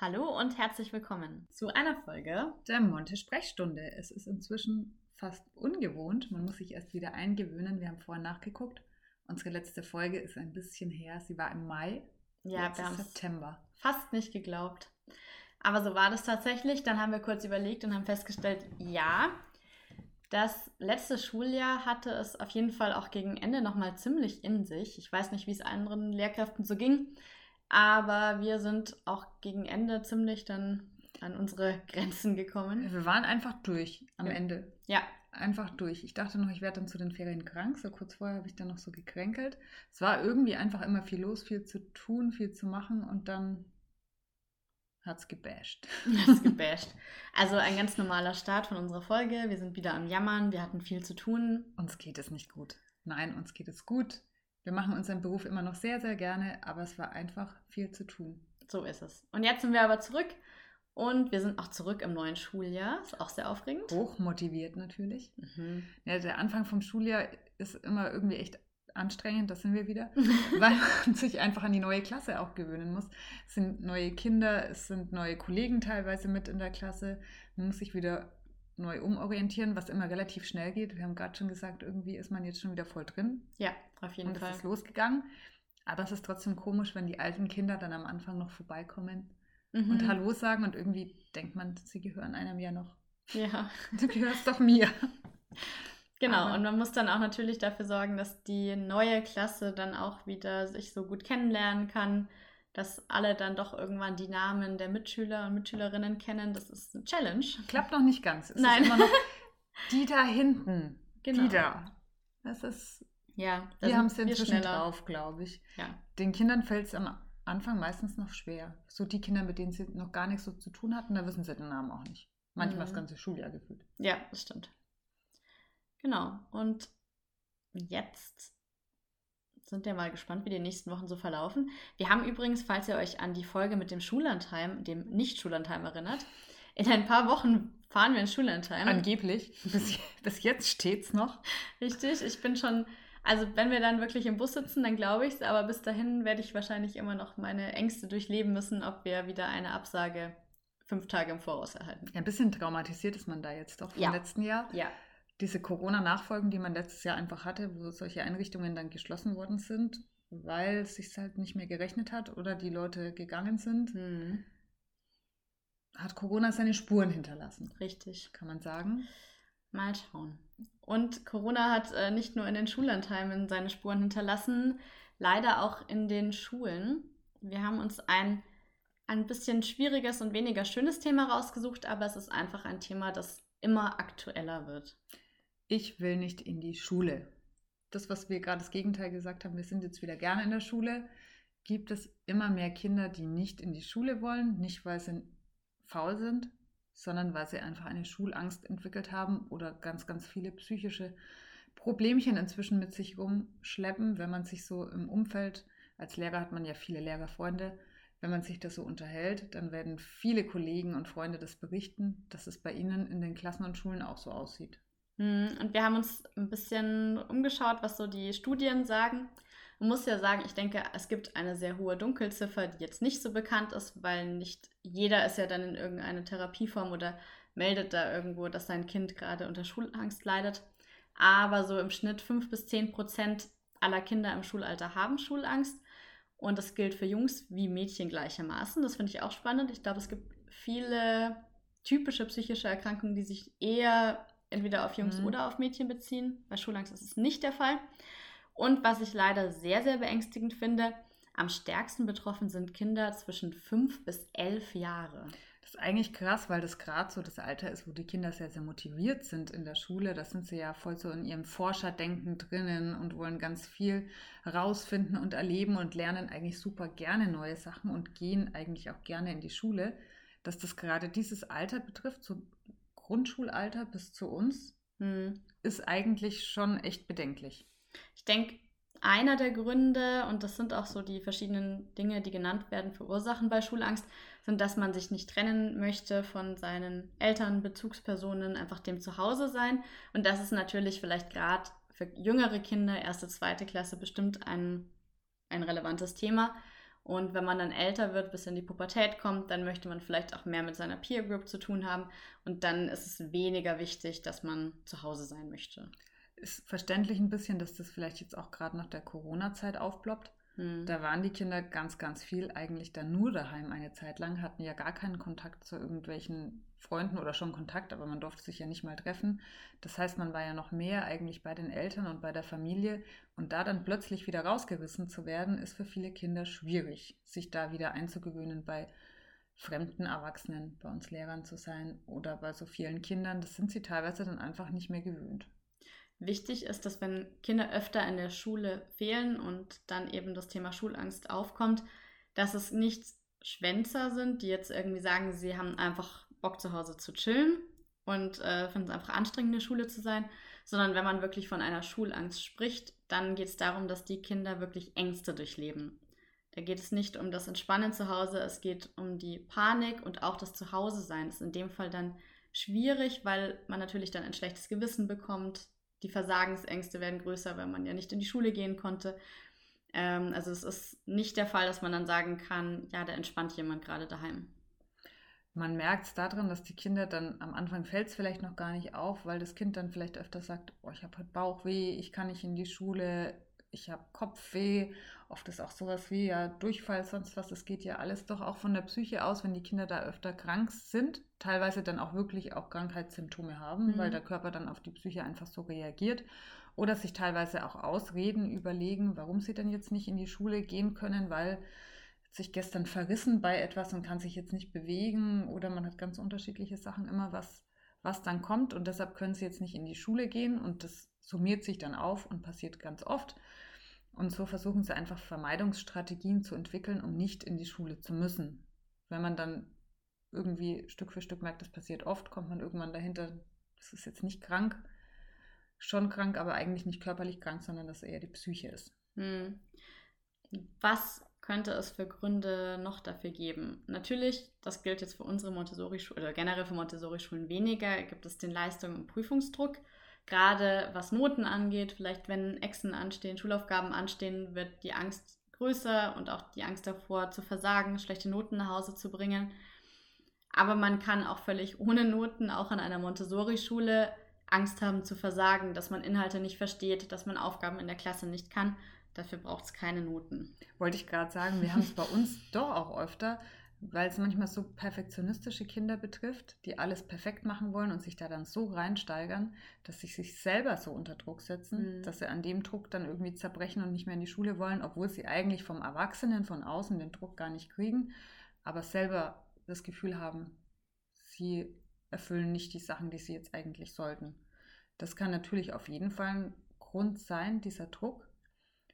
Hallo und herzlich willkommen zu einer Folge der Monte Sprechstunde. Es ist inzwischen fast ungewohnt. Man muss sich erst wieder eingewöhnen. Wir haben vorher nachgeguckt. Unsere letzte Folge ist ein bisschen her. Sie war im Mai. Ja, wir haben September. Fast nicht geglaubt. Aber so war das tatsächlich. Dann haben wir kurz überlegt und haben festgestellt, ja, das letzte Schuljahr hatte es auf jeden Fall auch gegen Ende nochmal ziemlich in sich. Ich weiß nicht, wie es anderen Lehrkräften so ging. Aber wir sind auch gegen Ende ziemlich dann an unsere Grenzen gekommen. Wir waren einfach durch am ja. Ende. Ja. Einfach durch. Ich dachte noch, ich werde dann zu den Ferien krank. So kurz vorher habe ich dann noch so gekränkelt. Es war irgendwie einfach immer viel los, viel zu tun, viel zu machen und dann hat es gebasht. Hat's gebasht. Also ein ganz normaler Start von unserer Folge. Wir sind wieder am Jammern, wir hatten viel zu tun. Uns geht es nicht gut. Nein, uns geht es gut. Wir machen unseren Beruf immer noch sehr, sehr gerne, aber es war einfach viel zu tun. So ist es. Und jetzt sind wir aber zurück und wir sind auch zurück im neuen Schuljahr. Ist auch sehr aufregend. Hoch motiviert natürlich. Mhm. Ja, der Anfang vom Schuljahr ist immer irgendwie echt anstrengend, das sind wir wieder, weil man sich einfach an die neue Klasse auch gewöhnen muss. Es sind neue Kinder, es sind neue Kollegen teilweise mit in der Klasse. Man muss sich wieder neu umorientieren, was immer relativ schnell geht. Wir haben gerade schon gesagt, irgendwie ist man jetzt schon wieder voll drin. Ja, auf jeden und Fall. Und es ist losgegangen. Aber es ist trotzdem komisch, wenn die alten Kinder dann am Anfang noch vorbeikommen mhm. und Hallo sagen und irgendwie denkt man, sie gehören einem ja noch. Ja. Du gehörst doch mir. Genau, Aber und man muss dann auch natürlich dafür sorgen, dass die neue Klasse dann auch wieder sich so gut kennenlernen kann dass alle dann doch irgendwann die Namen der Mitschüler und Mitschülerinnen kennen. Das ist eine Challenge. Klappt noch nicht ganz. Es Nein. Ist immer noch die da hinten. Genau. Die da. Das ist. Ja, wir haben es inzwischen drauf, glaube ich. Ja. Den Kindern fällt es am Anfang meistens noch schwer. So die Kinder, mit denen sie noch gar nichts so zu tun hatten, da wissen sie den Namen auch nicht. Manchmal mhm. das ganze Schuljahr gefühlt. Ja, das stimmt. Genau. Und jetzt sind ja mal gespannt, wie die nächsten Wochen so verlaufen. Wir haben übrigens, falls ihr euch an die Folge mit dem Schullandheim, dem Nicht-Schullandheim erinnert, in ein paar Wochen fahren wir ins Schullandheim. Angeblich. Bis, bis jetzt steht's noch. Richtig. Ich bin schon, also wenn wir dann wirklich im Bus sitzen, dann glaube ich es, aber bis dahin werde ich wahrscheinlich immer noch meine Ängste durchleben müssen, ob wir wieder eine Absage fünf Tage im Voraus erhalten. Ja, ein bisschen traumatisiert ist man da jetzt doch vom ja. letzten Jahr. Ja diese Corona-Nachfolgen, die man letztes Jahr einfach hatte, wo solche Einrichtungen dann geschlossen worden sind, weil es sich halt nicht mehr gerechnet hat oder die Leute gegangen sind, mhm. hat Corona seine Spuren hinterlassen. Richtig. Kann man sagen. Mal schauen. Und Corona hat äh, nicht nur in den Schullandheimen seine Spuren hinterlassen, leider auch in den Schulen. Wir haben uns ein ein bisschen schwieriges und weniger schönes Thema rausgesucht, aber es ist einfach ein Thema, das immer aktueller wird ich will nicht in die Schule. Das, was wir gerade das Gegenteil gesagt haben, wir sind jetzt wieder gerne in der Schule, gibt es immer mehr Kinder, die nicht in die Schule wollen, nicht weil sie faul sind, sondern weil sie einfach eine Schulangst entwickelt haben oder ganz, ganz viele psychische Problemchen inzwischen mit sich rumschleppen, wenn man sich so im Umfeld, als Lehrer hat man ja viele Lehrerfreunde, wenn man sich das so unterhält, dann werden viele Kollegen und Freunde das berichten, dass es bei ihnen in den Klassen und Schulen auch so aussieht. Hm, und wir haben uns ein bisschen umgeschaut, was so die Studien sagen. Man muss ja sagen, ich denke, es gibt eine sehr hohe Dunkelziffer, die jetzt nicht so bekannt ist, weil nicht jeder ist ja dann in irgendeine Therapieform oder meldet da irgendwo, dass sein Kind gerade unter Schulangst leidet. Aber so im Schnitt 5 bis 10 Prozent aller Kinder im Schulalter haben Schulangst. Und das gilt für Jungs wie Mädchen gleichermaßen. Das finde ich auch spannend. Ich glaube, es gibt viele typische psychische Erkrankungen, die sich eher entweder auf Jungs mhm. oder auf Mädchen beziehen. Bei Schulangst ist es nicht der Fall. Und was ich leider sehr, sehr beängstigend finde, am stärksten betroffen sind Kinder zwischen fünf bis elf Jahre. Das ist eigentlich krass, weil das gerade so das Alter ist, wo die Kinder sehr, sehr motiviert sind in der Schule. Da sind sie ja voll so in ihrem Forscherdenken drinnen und wollen ganz viel rausfinden und erleben und lernen eigentlich super gerne neue Sachen und gehen eigentlich auch gerne in die Schule. Dass das gerade dieses Alter betrifft, so Grundschulalter bis zu uns hm. ist eigentlich schon echt bedenklich. Ich denke, einer der Gründe, und das sind auch so die verschiedenen Dinge, die genannt werden für Ursachen bei Schulangst, sind, dass man sich nicht trennen möchte von seinen Eltern, Bezugspersonen, einfach dem Zuhause sein. Und das ist natürlich vielleicht gerade für jüngere Kinder, erste, zweite Klasse, bestimmt ein, ein relevantes Thema. Und wenn man dann älter wird, bis in die Pubertät kommt, dann möchte man vielleicht auch mehr mit seiner Peer Group zu tun haben. Und dann ist es weniger wichtig, dass man zu Hause sein möchte. Ist verständlich ein bisschen, dass das vielleicht jetzt auch gerade nach der Corona-Zeit aufploppt. Hm. Da waren die Kinder ganz, ganz viel eigentlich dann nur daheim eine Zeit lang, hatten ja gar keinen Kontakt zu irgendwelchen Freunden oder schon Kontakt, aber man durfte sich ja nicht mal treffen. Das heißt, man war ja noch mehr eigentlich bei den Eltern und bei der Familie und da dann plötzlich wieder rausgerissen zu werden, ist für viele Kinder schwierig, sich da wieder einzugewöhnen bei fremden Erwachsenen, bei uns Lehrern zu sein oder bei so vielen Kindern. Das sind sie teilweise dann einfach nicht mehr gewöhnt. Wichtig ist, dass wenn Kinder öfter in der Schule fehlen und dann eben das Thema Schulangst aufkommt, dass es nicht Schwänzer sind, die jetzt irgendwie sagen, sie haben einfach Bock zu Hause zu chillen und äh, finden es einfach anstrengend, in der Schule zu sein, sondern wenn man wirklich von einer Schulangst spricht, dann geht es darum, dass die Kinder wirklich Ängste durchleben. Da geht es nicht um das Entspannen zu Hause, es geht um die Panik und auch das Zuhause-Sein. Das ist in dem Fall dann schwierig, weil man natürlich dann ein schlechtes Gewissen bekommt, die Versagensängste werden größer, weil man ja nicht in die Schule gehen konnte. Ähm, also es ist nicht der Fall, dass man dann sagen kann, ja, da entspannt jemand gerade daheim. Man merkt es daran, dass die Kinder dann am Anfang fällt es vielleicht noch gar nicht auf, weil das Kind dann vielleicht öfter sagt, oh, ich habe heute Bauchweh, ich kann nicht in die Schule, ich habe Kopfweh, oft ist auch sowas wie ja Durchfall, sonst was. Es geht ja alles doch auch von der Psyche aus, wenn die Kinder da öfter krank sind, teilweise dann auch wirklich auch Krankheitssymptome haben, mhm. weil der Körper dann auf die Psyche einfach so reagiert. Oder sich teilweise auch Ausreden überlegen, warum sie dann jetzt nicht in die Schule gehen können, weil sich gestern verrissen bei etwas und kann sich jetzt nicht bewegen oder man hat ganz unterschiedliche Sachen immer, was, was dann kommt und deshalb können sie jetzt nicht in die Schule gehen und das summiert sich dann auf und passiert ganz oft. Und so versuchen sie einfach Vermeidungsstrategien zu entwickeln, um nicht in die Schule zu müssen. Wenn man dann irgendwie Stück für Stück merkt, das passiert oft, kommt man irgendwann dahinter, das ist jetzt nicht krank, schon krank, aber eigentlich nicht körperlich krank, sondern dass eher die Psyche ist. Hm. Was könnte es für Gründe noch dafür geben? Natürlich, das gilt jetzt für unsere Montessori-Schulen oder generell für Montessori-Schulen weniger, gibt es den Leistung- und Prüfungsdruck gerade was Noten angeht, vielleicht wenn Exen anstehen, Schulaufgaben anstehen, wird die Angst größer und auch die Angst davor zu versagen, schlechte Noten nach Hause zu bringen. Aber man kann auch völlig ohne Noten, auch an einer Montessori-Schule, Angst haben zu versagen, dass man Inhalte nicht versteht, dass man Aufgaben in der Klasse nicht kann. Dafür braucht es keine Noten. Wollte ich gerade sagen, wir haben es bei uns doch auch öfter, weil es manchmal so perfektionistische Kinder betrifft, die alles perfekt machen wollen und sich da dann so reinsteigern, dass sie sich selber so unter Druck setzen, mhm. dass sie an dem Druck dann irgendwie zerbrechen und nicht mehr in die Schule wollen, obwohl sie eigentlich vom Erwachsenen von außen den Druck gar nicht kriegen, aber selber das Gefühl haben, sie erfüllen nicht die Sachen, die sie jetzt eigentlich sollten. Das kann natürlich auf jeden Fall ein Grund sein, dieser Druck.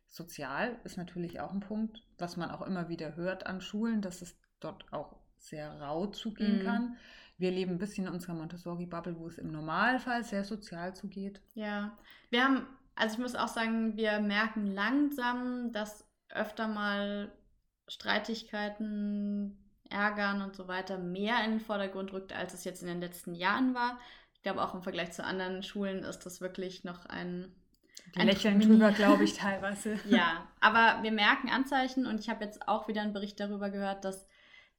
Sozial ist natürlich auch ein Punkt, was man auch immer wieder hört an Schulen, dass es dort auch sehr rau zugehen mhm. kann. Wir leben ein bisschen in unserer Montessori-Bubble, wo es im Normalfall sehr sozial zugeht. Ja, wir haben, also ich muss auch sagen, wir merken langsam, dass öfter mal Streitigkeiten, Ärgern und so weiter mehr in den Vordergrund rückt, als es jetzt in den letzten Jahren war. Ich glaube, auch im Vergleich zu anderen Schulen ist das wirklich noch ein. Die ein lächeln drüber, glaube ich, teilweise. ja, aber wir merken Anzeichen und ich habe jetzt auch wieder einen Bericht darüber gehört, dass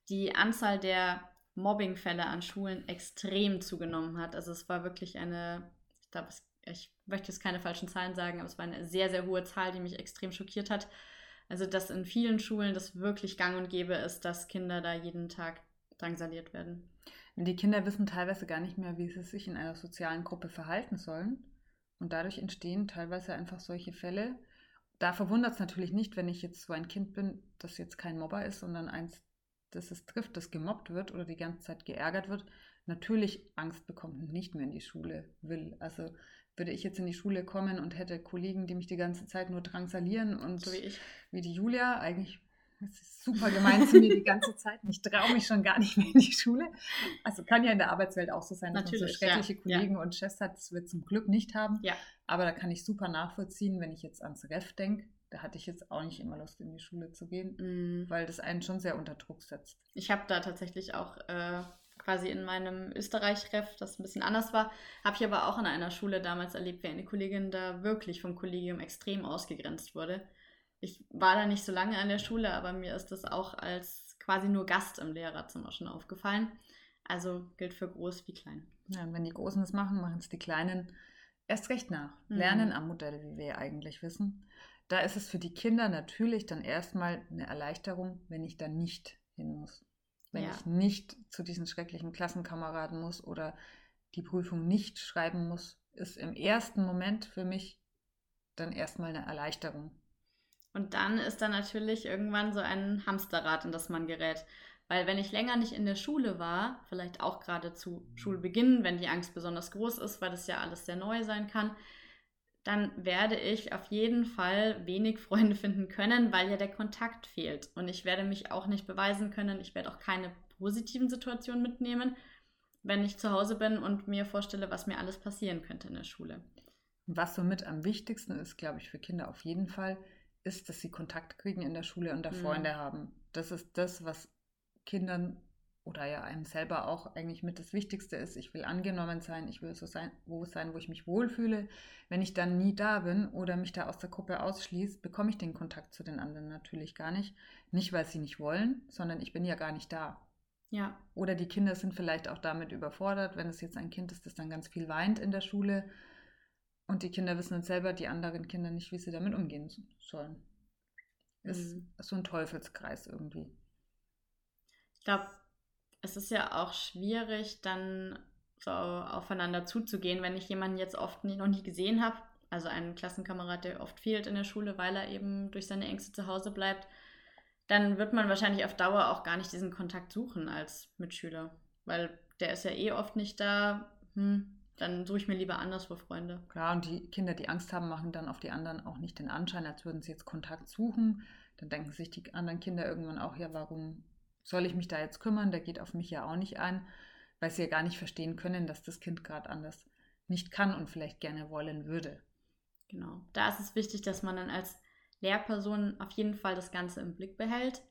die Anzahl der Mobbingfälle an Schulen extrem zugenommen hat. Also es war wirklich eine, ich glaube, ich möchte jetzt keine falschen Zahlen sagen, aber es war eine sehr, sehr hohe Zahl, die mich extrem schockiert hat. Also dass in vielen Schulen das wirklich gang und gäbe ist, dass Kinder da jeden Tag drangsaliert werden. Die Kinder wissen teilweise gar nicht mehr, wie sie sich in einer sozialen Gruppe verhalten sollen. Und dadurch entstehen teilweise einfach solche Fälle. Da verwundert es natürlich nicht, wenn ich jetzt so ein Kind bin, das jetzt kein Mobber ist, sondern eins, das es trifft, das gemobbt wird oder die ganze Zeit geärgert wird, natürlich Angst bekommt und nicht mehr in die Schule will. Also würde ich jetzt in die Schule kommen und hätte Kollegen, die mich die ganze Zeit nur drangsalieren und so wie ich, wie die Julia, eigentlich das ist super gemein zu mir die ganze Zeit. Ich traue mich schon gar nicht mehr in die Schule. Also kann ja in der Arbeitswelt auch so sein, dass Natürlich, man so schreckliche ja, Kollegen ja. und Chefs hat. Das wir zum Glück nicht haben. Ja. Aber da kann ich super nachvollziehen, wenn ich jetzt ans Ref denke da hatte ich jetzt auch nicht immer Lust, in die Schule zu gehen, mm. weil das einen schon sehr unter Druck setzt. Ich habe da tatsächlich auch äh, quasi in meinem Österreich-Ref, das ein bisschen anders war, habe ich aber auch in einer Schule damals erlebt, wie eine Kollegin da wirklich vom Kollegium extrem ausgegrenzt wurde. ich war da nicht so lange an der Schule, aber mir ist das auch als quasi nur Gast im Lehrerzimmer schon aufgefallen. Also gilt für groß wie klein. Ja, und wenn die Großen das machen, machen es die Kleinen erst recht nach. Mhm. Lernen am Modell, wie wir eigentlich wissen. Da ist es für die Kinder natürlich dann erstmal eine Erleichterung, wenn ich da nicht hin muss. Wenn ja. ich nicht zu diesen schrecklichen Klassenkameraden muss oder die Prüfung nicht schreiben muss, ist im ersten Moment für mich dann erstmal eine Erleichterung. Und dann ist da natürlich irgendwann so ein Hamsterrad, in das man gerät. Weil wenn ich länger nicht in der Schule war, vielleicht auch gerade zu Schulbeginn, wenn die Angst besonders groß ist, weil das ja alles sehr neu sein kann, dann werde ich auf jeden Fall wenig Freunde finden können, weil ja der Kontakt fehlt. Und ich werde mich auch nicht beweisen können. Ich werde auch keine positiven Situationen mitnehmen, wenn ich zu Hause bin und mir vorstelle, was mir alles passieren könnte in der Schule. Was somit am wichtigsten ist, glaube ich, für Kinder auf jeden Fall, ist, dass sie Kontakt kriegen in der Schule und da mhm. Freunde haben. Das ist das, was Kindern oder ja einem selber auch eigentlich mit das Wichtigste ist. Ich will angenommen sein, ich will so sein, wo sein, wo ich mich wohlfühle. Wenn ich dann nie da bin oder mich da aus der Gruppe ausschließe, bekomme ich den Kontakt zu den anderen natürlich gar nicht. Nicht, weil sie nicht wollen, sondern ich bin ja gar nicht da. Ja. Oder die Kinder sind vielleicht auch damit überfordert, wenn es jetzt ein Kind ist, das dann ganz viel weint in der Schule. Und die Kinder wissen dann selber, die anderen Kinder nicht, wie sie damit umgehen sollen. Ist mhm. so ein Teufelskreis irgendwie glaube, es ist ja auch schwierig, dann so aufeinander zuzugehen, wenn ich jemanden jetzt oft nie, noch nie gesehen habe. Also einen Klassenkamerad, der oft fehlt in der Schule, weil er eben durch seine Ängste zu Hause bleibt, dann wird man wahrscheinlich auf Dauer auch gar nicht diesen Kontakt suchen als Mitschüler, weil der ist ja eh oft nicht da. Hm, dann suche ich mir lieber anderswo Freunde. Klar, und die Kinder, die Angst haben, machen dann auf die anderen auch nicht den Anschein, als würden sie jetzt Kontakt suchen. Dann denken sich die anderen Kinder irgendwann auch, ja, warum soll ich mich da jetzt kümmern? Der geht auf mich ja auch nicht ein, weil sie ja gar nicht verstehen können, dass das Kind gerade anders nicht kann und vielleicht gerne wollen würde. Genau. Da ist es wichtig, dass man dann als Lehrperson auf jeden Fall das Ganze im Blick behält.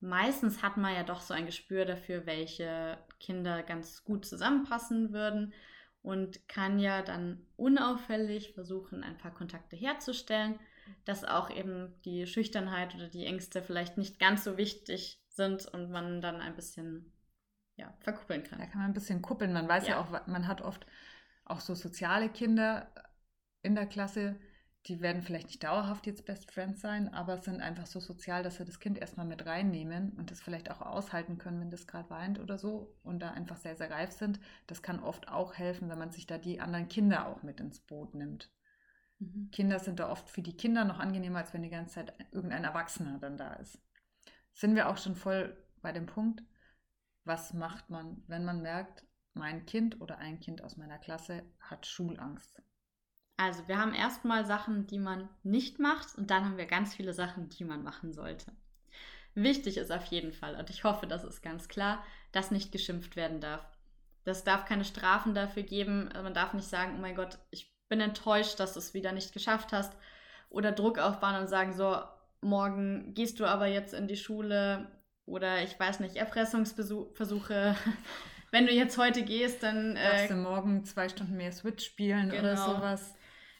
Meistens hat man ja doch so ein Gespür dafür, welche Kinder ganz gut zusammenpassen würden und kann ja dann unauffällig versuchen, ein paar Kontakte herzustellen, dass auch eben die Schüchternheit oder die Ängste vielleicht nicht ganz so wichtig sind und man dann ein bisschen ja, verkuppeln kann. Da kann man ein bisschen kuppeln. Man weiß ja. ja auch, man hat oft auch so soziale Kinder in der Klasse, die werden vielleicht nicht dauerhaft jetzt Best Friends sein, aber sind einfach so sozial, dass sie das Kind erstmal mit reinnehmen und das vielleicht auch aushalten können, wenn das gerade weint oder so und da einfach sehr, sehr reif sind. Das kann oft auch helfen, wenn man sich da die anderen Kinder auch mit ins Boot nimmt. Mhm. Kinder sind da oft für die Kinder noch angenehmer, als wenn die ganze Zeit irgendein Erwachsener dann da ist sind wir auch schon voll bei dem Punkt, was macht man, wenn man merkt, mein Kind oder ein Kind aus meiner Klasse hat Schulangst? Also wir haben erstmal Sachen, die man nicht macht und dann haben wir ganz viele Sachen, die man machen sollte. Wichtig ist auf jeden Fall, und ich hoffe, das ist ganz klar, dass nicht geschimpft werden darf. Das darf keine Strafen dafür geben. Man darf nicht sagen, oh mein Gott, ich bin enttäuscht, dass du es wieder nicht geschafft hast. Oder Druck aufbauen und sagen so, morgen gehst du aber jetzt in die Schule oder ich weiß nicht, Erpressungsversuche. Wenn du jetzt heute gehst, dann. Äh, Darfst du morgen zwei Stunden mehr Switch spielen genau. oder sowas.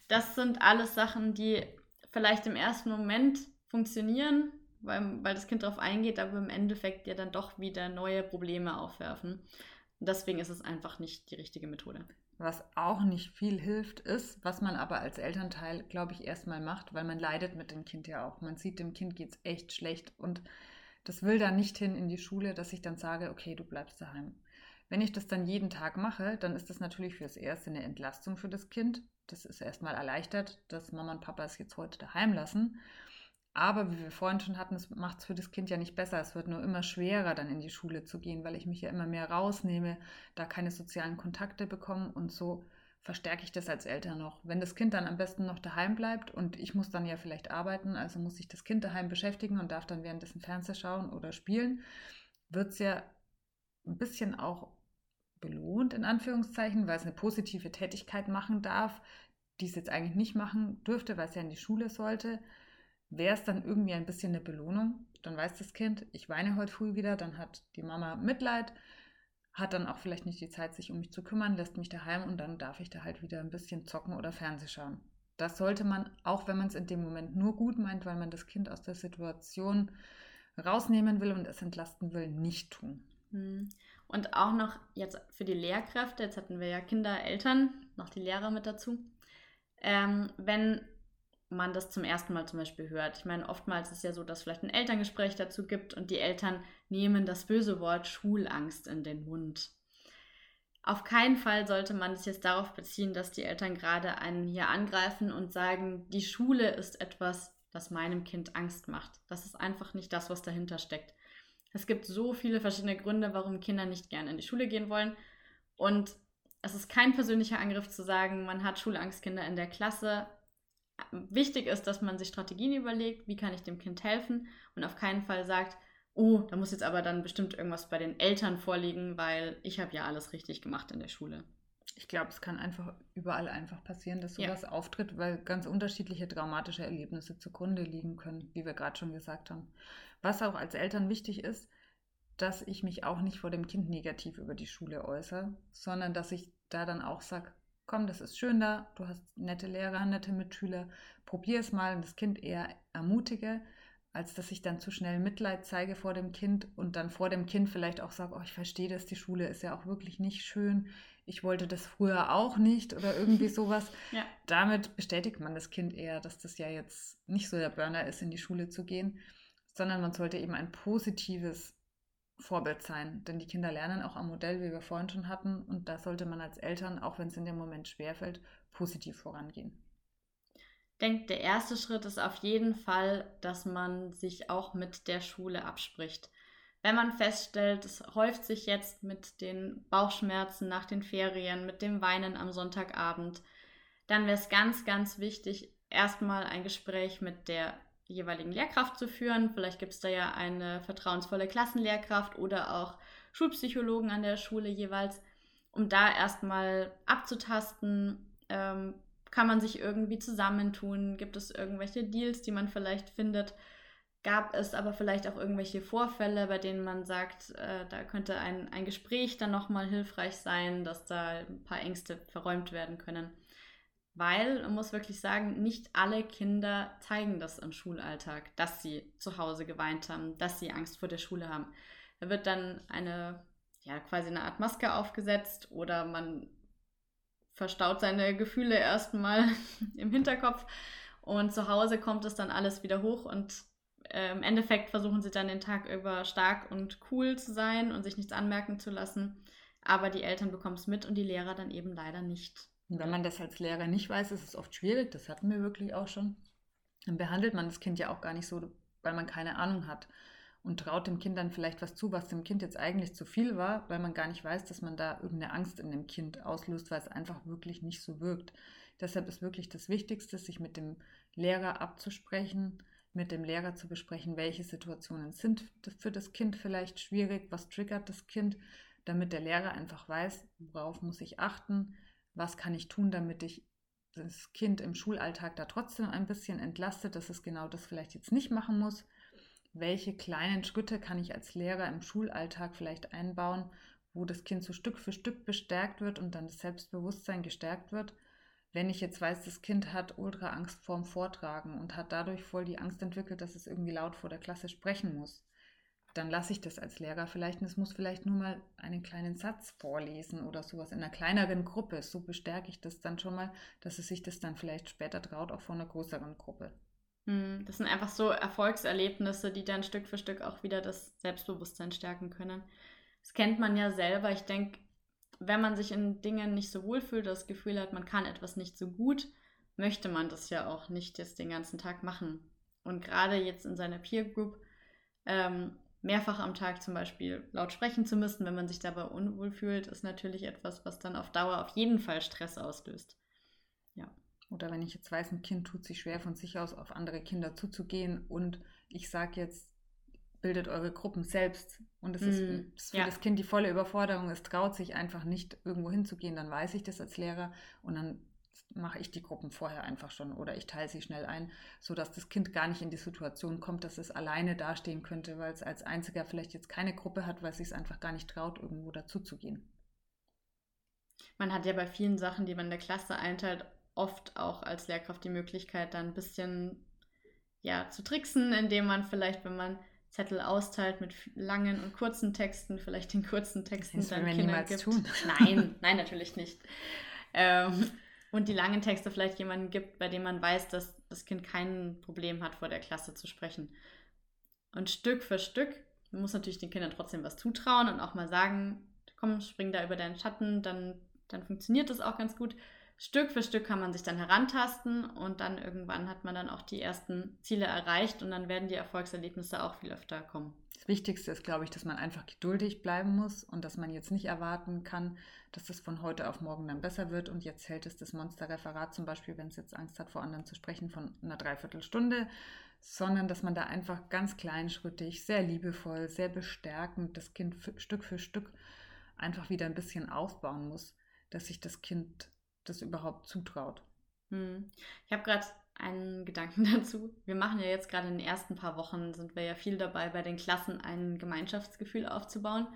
Das sind alles Sachen, die vielleicht im ersten Moment funktionieren, weil, weil das Kind darauf eingeht, aber im Endeffekt ja dann doch wieder neue Probleme aufwerfen. Und deswegen ist es einfach nicht die richtige Methode. Was auch nicht viel hilft, ist, was man aber als Elternteil, glaube ich, erstmal macht, weil man leidet mit dem Kind ja auch. Man sieht, dem Kind geht es echt schlecht und das will dann nicht hin in die Schule, dass ich dann sage, okay, du bleibst daheim. Wenn ich das dann jeden Tag mache, dann ist das natürlich fürs Erste eine Entlastung für das Kind. Das ist erstmal erleichtert, dass Mama und Papa es jetzt heute daheim lassen. Aber wie wir vorhin schon hatten, es macht es für das Kind ja nicht besser. Es wird nur immer schwerer, dann in die Schule zu gehen, weil ich mich ja immer mehr rausnehme, da keine sozialen Kontakte bekomme und so verstärke ich das als Eltern noch. Wenn das Kind dann am besten noch daheim bleibt und ich muss dann ja vielleicht arbeiten, also muss ich das Kind daheim beschäftigen und darf dann währenddessen Fernseh schauen oder spielen, wird es ja ein bisschen auch belohnt, in Anführungszeichen, weil es eine positive Tätigkeit machen darf, die es jetzt eigentlich nicht machen dürfte, weil es ja in die Schule sollte wäre es dann irgendwie ein bisschen eine Belohnung. Dann weiß das Kind, ich weine heute früh wieder, dann hat die Mama Mitleid, hat dann auch vielleicht nicht die Zeit, sich um mich zu kümmern, lässt mich daheim und dann darf ich da halt wieder ein bisschen zocken oder Fernseh schauen. Das sollte man, auch wenn man es in dem Moment nur gut meint, weil man das Kind aus der Situation rausnehmen will und es entlasten will, nicht tun. Hm. Und auch noch jetzt für die Lehrkräfte, jetzt hatten wir ja Kinder, Eltern, noch die Lehrer mit dazu. Ähm, wenn man das zum ersten Mal zum Beispiel hört. Ich meine, oftmals ist es ja so, dass es vielleicht ein Elterngespräch dazu gibt und die Eltern nehmen das böse Wort Schulangst in den Mund. Auf keinen Fall sollte man es jetzt darauf beziehen, dass die Eltern gerade einen hier angreifen und sagen, die Schule ist etwas, das meinem Kind Angst macht. Das ist einfach nicht das, was dahinter steckt. Es gibt so viele verschiedene Gründe, warum Kinder nicht gerne in die Schule gehen wollen. Und es ist kein persönlicher Angriff zu sagen, man hat Schulangstkinder in der Klasse. Wichtig ist, dass man sich Strategien überlegt, wie kann ich dem Kind helfen und auf keinen Fall sagt, oh, da muss jetzt aber dann bestimmt irgendwas bei den Eltern vorliegen, weil ich habe ja alles richtig gemacht in der Schule. Ich glaube, es kann einfach überall einfach passieren, dass sowas ja. auftritt, weil ganz unterschiedliche traumatische Erlebnisse zugrunde liegen können, wie wir gerade schon gesagt haben. Was auch als Eltern wichtig ist, dass ich mich auch nicht vor dem Kind negativ über die Schule äußere, sondern dass ich da dann auch sage, komm, das ist schön da, du hast nette Lehrer, nette Mitschüler, probier es mal und das Kind eher ermutige, als dass ich dann zu schnell Mitleid zeige vor dem Kind und dann vor dem Kind vielleicht auch sage, oh, ich verstehe das, die Schule ist ja auch wirklich nicht schön, ich wollte das früher auch nicht oder irgendwie sowas. ja. Damit bestätigt man das Kind eher, dass das ja jetzt nicht so der Burner ist, in die Schule zu gehen, sondern man sollte eben ein positives Vorbild sein. Denn die Kinder lernen auch am Modell, wie wir vorhin schon hatten. Und da sollte man als Eltern, auch wenn es in dem Moment schwerfällt, positiv vorangehen. Ich denke, der erste Schritt ist auf jeden Fall, dass man sich auch mit der Schule abspricht. Wenn man feststellt, es häuft sich jetzt mit den Bauchschmerzen nach den Ferien, mit dem Weinen am Sonntagabend, dann wäre es ganz, ganz wichtig, erstmal ein Gespräch mit der jeweiligen Lehrkraft zu führen. Vielleicht gibt es da ja eine vertrauensvolle Klassenlehrkraft oder auch Schulpsychologen an der Schule jeweils, um da erstmal abzutasten, ähm, kann man sich irgendwie zusammentun, gibt es irgendwelche Deals, die man vielleicht findet, gab es aber vielleicht auch irgendwelche Vorfälle, bei denen man sagt, äh, da könnte ein, ein Gespräch dann nochmal hilfreich sein, dass da ein paar Ängste verräumt werden können. Weil, man muss wirklich sagen, nicht alle Kinder zeigen das im Schulalltag, dass sie zu Hause geweint haben, dass sie Angst vor der Schule haben. Da wird dann eine, ja, quasi eine Art Maske aufgesetzt oder man verstaut seine Gefühle erstmal im Hinterkopf und zu Hause kommt es dann alles wieder hoch und äh, im Endeffekt versuchen sie dann den Tag über stark und cool zu sein und sich nichts anmerken zu lassen. Aber die Eltern bekommen es mit und die Lehrer dann eben leider nicht. Und wenn man das als Lehrer nicht weiß, ist es oft schwierig, das hatten wir wirklich auch schon. Dann behandelt man das Kind ja auch gar nicht so, weil man keine Ahnung hat und traut dem Kind dann vielleicht was zu, was dem Kind jetzt eigentlich zu viel war, weil man gar nicht weiß, dass man da irgendeine Angst in dem Kind auslöst, weil es einfach wirklich nicht so wirkt. Deshalb ist wirklich das Wichtigste, sich mit dem Lehrer abzusprechen, mit dem Lehrer zu besprechen, welche Situationen sind für das Kind vielleicht schwierig, was triggert das Kind, damit der Lehrer einfach weiß, worauf muss ich achten, was kann ich tun, damit ich das Kind im Schulalltag da trotzdem ein bisschen entlastet, dass es genau das vielleicht jetzt nicht machen muss. Welche kleinen Schritte kann ich als Lehrer im Schulalltag vielleicht einbauen, wo das Kind so Stück für Stück bestärkt wird und dann das Selbstbewusstsein gestärkt wird. Wenn ich jetzt weiß, das Kind hat ultra Angst vorm Vortragen und hat dadurch voll die Angst entwickelt, dass es irgendwie laut vor der Klasse sprechen muss, dann lasse ich das als Lehrer vielleicht und es muss vielleicht nur mal einen kleinen Satz vorlesen oder sowas in einer kleineren Gruppe. So bestärke ich das dann schon mal, dass es sich das dann vielleicht später traut, auch vor einer größeren Gruppe. Hm, das sind einfach so Erfolgserlebnisse, die dann Stück für Stück auch wieder das Selbstbewusstsein stärken können. Das kennt man ja selber. Ich denke, wenn man sich in Dingen nicht so wohl fühlt, das Gefühl hat, man kann etwas nicht so gut, möchte man das ja auch nicht jetzt den ganzen Tag machen. Und gerade jetzt in seiner Peer Group ähm, mehrfach am Tag zum Beispiel laut sprechen zu müssen, wenn man sich dabei unwohl fühlt, ist natürlich etwas, was dann auf Dauer auf jeden Fall Stress auslöst. Ja. Oder wenn ich jetzt weiß, ein Kind tut sich schwer von sich aus auf andere Kinder zuzugehen und ich sage jetzt, bildet eure Gruppen selbst und es mm, ist, für ja. das Kind die volle Überforderung, es traut sich einfach nicht irgendwo hinzugehen, dann weiß ich das als Lehrer und dann mache ich die Gruppen vorher einfach schon oder ich teile sie schnell ein, sodass das Kind gar nicht in die Situation kommt, dass es alleine dastehen könnte, weil es als einziger vielleicht jetzt keine Gruppe hat, weil es sich einfach gar nicht traut, irgendwo dazuzugehen. Man hat ja bei vielen Sachen, die man in der Klasse einteilt, oft auch als Lehrkraft die Möglichkeit, dann ein bisschen ja, zu tricksen, indem man vielleicht, wenn man Zettel austeilt mit langen und kurzen Texten, vielleicht den kurzen Texten das dann Kindern gibt. Tun. Nein, nein, natürlich nicht. Ähm, und die langen Texte vielleicht jemanden gibt, bei dem man weiß, dass das Kind kein Problem hat, vor der Klasse zu sprechen. Und Stück für Stück man muss natürlich den Kindern trotzdem was zutrauen und auch mal sagen, komm, spring da über deinen Schatten, dann, dann funktioniert das auch ganz gut. Stück für Stück kann man sich dann herantasten und dann irgendwann hat man dann auch die ersten Ziele erreicht und dann werden die Erfolgserlebnisse auch viel öfter kommen. Das Wichtigste ist, glaube ich, dass man einfach geduldig bleiben muss und dass man jetzt nicht erwarten kann, dass das von heute auf morgen dann besser wird und jetzt hält es das Monsterreferat zum Beispiel, wenn es jetzt Angst hat, vor anderen zu sprechen, von einer Dreiviertelstunde, sondern dass man da einfach ganz kleinschrittig, sehr liebevoll, sehr bestärkend das Kind Stück für Stück einfach wieder ein bisschen aufbauen muss, dass sich das Kind das überhaupt zutraut. Hm. Ich habe gerade einen Gedanken dazu. Wir machen ja jetzt gerade in den ersten paar Wochen, sind wir ja viel dabei, bei den Klassen ein Gemeinschaftsgefühl aufzubauen.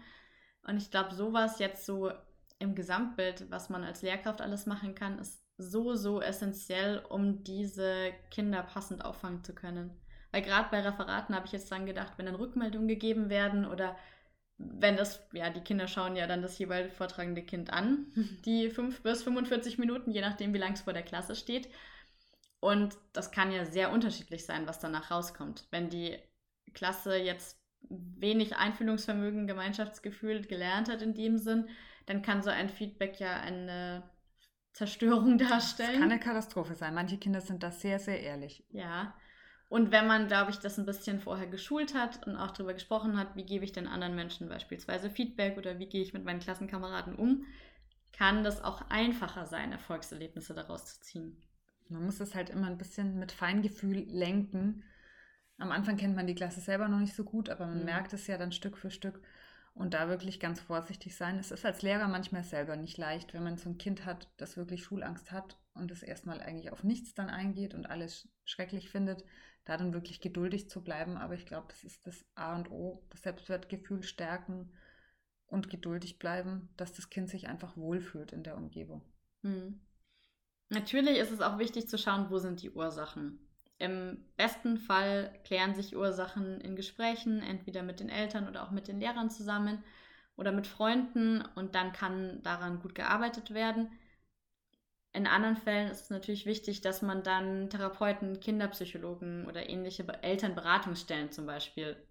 Und ich glaube, sowas jetzt so im Gesamtbild, was man als Lehrkraft alles machen kann, ist so, so essentiell, um diese Kinder passend auffangen zu können. Weil gerade bei Referaten habe ich jetzt dran gedacht, wenn dann Rückmeldungen gegeben werden oder wenn das, ja, die Kinder schauen ja dann das jeweilig vortragende Kind an, die 5 bis 45 Minuten, je nachdem, wie lang es vor der Klasse steht. Und das kann ja sehr unterschiedlich sein, was danach rauskommt. Wenn die Klasse jetzt wenig Einfühlungsvermögen, Gemeinschaftsgefühl gelernt hat in dem Sinn, dann kann so ein Feedback ja eine Zerstörung darstellen. Das kann eine Katastrophe sein. Manche Kinder sind da sehr, sehr ehrlich. Ja. Und wenn man, glaube ich, das ein bisschen vorher geschult hat und auch darüber gesprochen hat, wie gebe ich denn anderen Menschen beispielsweise Feedback oder wie gehe ich mit meinen Klassenkameraden um, kann das auch einfacher sein, Erfolgserlebnisse daraus zu ziehen. Man muss es halt immer ein bisschen mit Feingefühl lenken. Am Anfang kennt man die Klasse selber noch nicht so gut, aber man mhm. merkt es ja dann Stück für Stück und da wirklich ganz vorsichtig sein. Es ist als Lehrer manchmal selber nicht leicht, wenn man so ein Kind hat, das wirklich Schulangst hat und es erstmal eigentlich auf nichts dann eingeht und alles schrecklich findet, da dann wirklich geduldig zu bleiben. Aber ich glaube, das ist das A und O, das Selbstwertgefühl stärken und geduldig bleiben, dass das Kind sich einfach wohlfühlt in der Umgebung. Hm. Natürlich ist es auch wichtig zu schauen, wo sind die Ursachen. Im besten Fall klären sich Ursachen in Gesprächen, entweder mit den Eltern oder auch mit den Lehrern zusammen oder mit Freunden und dann kann daran gut gearbeitet werden. In anderen Fällen ist es natürlich wichtig, dass man dann Therapeuten, Kinderpsychologen oder ähnliche Elternberatungsstellen zum Beispiel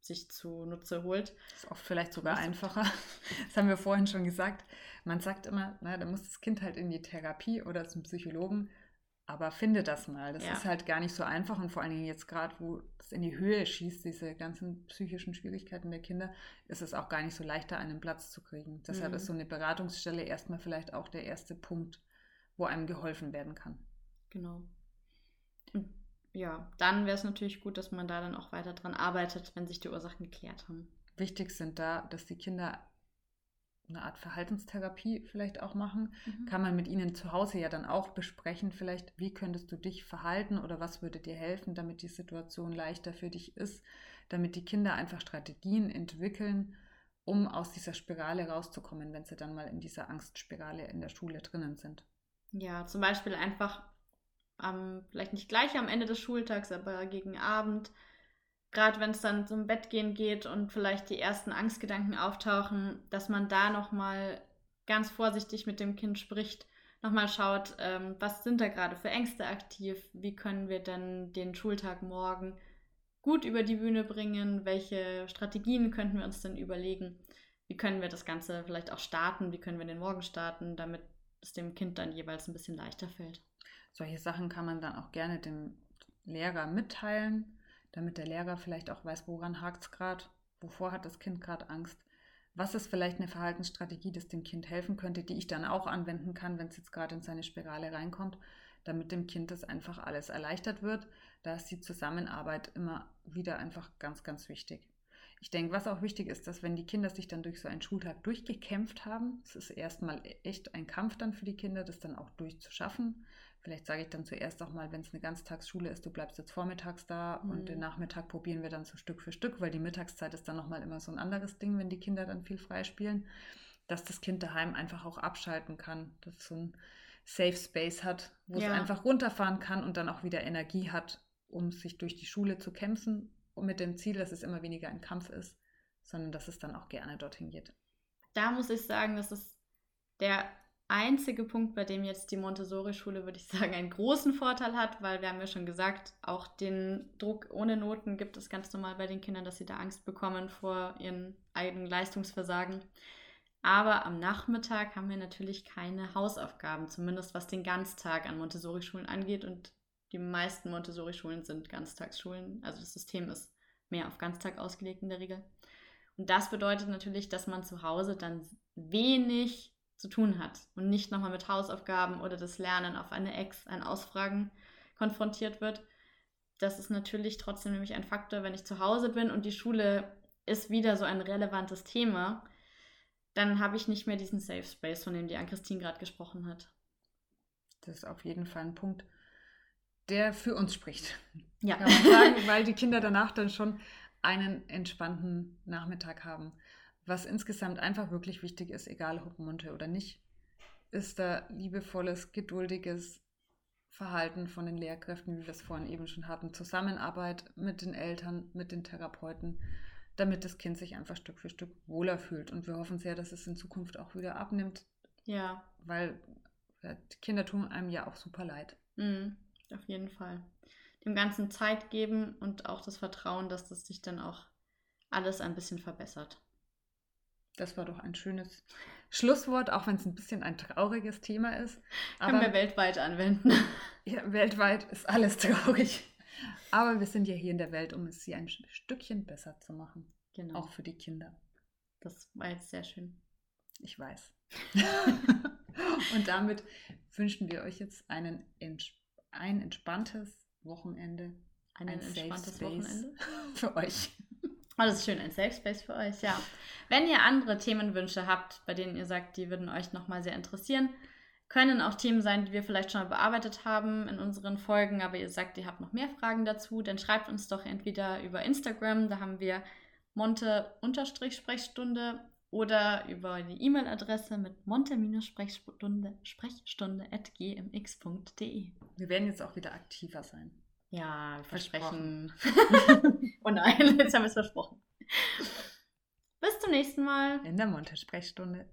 sich zunutze holt. Das ist oft vielleicht sogar einfacher. Das haben wir vorhin schon gesagt. Man sagt immer, na, da muss das Kind halt in die Therapie oder zum Psychologen. Aber finde das mal. Das ja. ist halt gar nicht so einfach und vor allen Dingen jetzt gerade, wo es in die Höhe schießt, diese ganzen psychischen Schwierigkeiten der Kinder, ist es auch gar nicht so leicht, da einen Platz zu kriegen. Deshalb mhm. ist so eine Beratungsstelle erstmal vielleicht auch der erste Punkt, wo einem geholfen werden kann. Genau. Und ja, dann wäre es natürlich gut, dass man da dann auch weiter dran arbeitet, wenn sich die Ursachen geklärt haben. Wichtig sind da, dass die Kinder eine Art Verhaltenstherapie vielleicht auch machen. Mhm. Kann man mit ihnen zu Hause ja dann auch besprechen, vielleicht, wie könntest du dich verhalten oder was würde dir helfen, damit die Situation leichter für dich ist, damit die Kinder einfach Strategien entwickeln, um aus dieser Spirale rauszukommen, wenn sie dann mal in dieser Angstspirale in der Schule drinnen sind. Ja, zum Beispiel einfach ähm, vielleicht nicht gleich am Ende des Schultags, aber gegen Abend. Gerade wenn es dann zum Bettgehen geht und vielleicht die ersten Angstgedanken auftauchen, dass man da nochmal ganz vorsichtig mit dem Kind spricht, nochmal schaut, ähm, was sind da gerade für Ängste aktiv, wie können wir denn den Schultag morgen gut über die Bühne bringen, welche Strategien könnten wir uns denn überlegen, wie können wir das Ganze vielleicht auch starten, wie können wir den Morgen starten, damit es dem Kind dann jeweils ein bisschen leichter fällt. Solche Sachen kann man dann auch gerne dem Lehrer mitteilen damit der Lehrer vielleicht auch weiß, woran hakt es gerade, wovor hat das Kind gerade Angst, was ist vielleicht eine Verhaltensstrategie, das dem Kind helfen könnte, die ich dann auch anwenden kann, wenn es jetzt gerade in seine Spirale reinkommt, damit dem Kind das einfach alles erleichtert wird. Da ist die Zusammenarbeit immer wieder einfach ganz, ganz wichtig. Ich denke, was auch wichtig ist, dass wenn die Kinder sich dann durch so einen Schultag durchgekämpft haben, es ist erstmal echt ein Kampf dann für die Kinder, das dann auch durchzuschaffen, Vielleicht sage ich dann zuerst auch mal, wenn es eine Ganztagsschule ist, du bleibst jetzt vormittags da mhm. und den Nachmittag probieren wir dann so Stück für Stück, weil die Mittagszeit ist dann nochmal immer so ein anderes Ding, wenn die Kinder dann viel freispielen, dass das Kind daheim einfach auch abschalten kann. Das ist so ein Safe Space hat, wo Ja. es einfach runterfahren kann und dann auch wieder Energie hat, um sich durch die Schule zu kämpfen mit dem Ziel, dass es immer weniger ein Kampf ist, sondern dass es dann auch gerne dorthin geht. Da muss ich sagen, das ist der einzige Punkt, bei dem jetzt die Montessori-Schule, würde ich sagen, einen großen Vorteil hat, weil wir haben ja schon gesagt, auch den Druck ohne Noten gibt es ganz normal bei den Kindern, dass sie da Angst bekommen vor ihren eigenen Leistungsversagen. Aber am Nachmittag haben wir natürlich keine Hausaufgaben, zumindest was den Ganztag an Montessori-Schulen angeht. Und die meisten Montessori-Schulen sind Ganztagsschulen. Also das System ist mehr auf Ganztag ausgelegt in der Regel. Und das bedeutet natürlich, dass man zu Hause dann wenig zu tun hat und nicht nochmal mit Hausaufgaben oder das Lernen auf eine Ex, ein Ausfragen konfrontiert wird. Das ist natürlich trotzdem nämlich ein Faktor, wenn ich zu Hause bin und die Schule ist wieder so ein relevantes Thema, dann habe ich nicht mehr diesen Safe Space, von dem die Ann-Christine gerade gesprochen hat. Das ist auf jeden Fall ein Punkt, der für uns spricht. Ja, Kann man sagen, weil die Kinder danach dann schon einen entspannten Nachmittag haben. Was insgesamt einfach wirklich wichtig ist, egal ob Munter oder nicht, ist da liebevolles, geduldiges Verhalten von den Lehrkräften, wie wir es vorhin eben schon hatten, Zusammenarbeit mit den Eltern, mit den Therapeuten, damit das Kind sich einfach Stück für Stück wohler fühlt. Und wir hoffen sehr, dass es in Zukunft auch wieder abnimmt, ja, weil Kinder tun einem ja auch super leid. mhm, auf jeden Fall. Dem Ganzen Zeit geben und auch das Vertrauen, dass das sich dann auch alles ein bisschen verbessert. Das war doch ein schönes Schlusswort, auch wenn es ein bisschen ein trauriges Thema ist. Können Aber wir weltweit anwenden. ja, weltweit ist alles traurig. Aber wir sind ja hier in der Welt, um es hier ein Stückchen besser zu machen. Genau. Auch für die Kinder. Das war jetzt sehr schön. Ich weiß. Und damit wünschen wir euch jetzt einen, ents ein entspanntes Wochenende. Ein, Ein safe entspanntes space. Wochenende. Für euch. Oh, das ist schön, ein Safe Space für euch, ja. Wenn ihr andere Themenwünsche habt, bei denen ihr sagt, die würden euch nochmal sehr interessieren, können auch Themen sein, die wir vielleicht schon mal bearbeitet haben in unseren Folgen, aber ihr sagt, ihr habt noch mehr Fragen dazu, dann schreibt uns doch entweder über Instagram, da haben wir monte-sprechstunde oder über die E-Mail-Adresse mit monte-sprechstunde sprechstunde at gmx.de. Wir werden jetzt auch wieder aktiver sein. Ja, versprechen. oh nein, jetzt haben wir es versprochen. Bis zum nächsten Mal. In der Monte-Sprechstunde.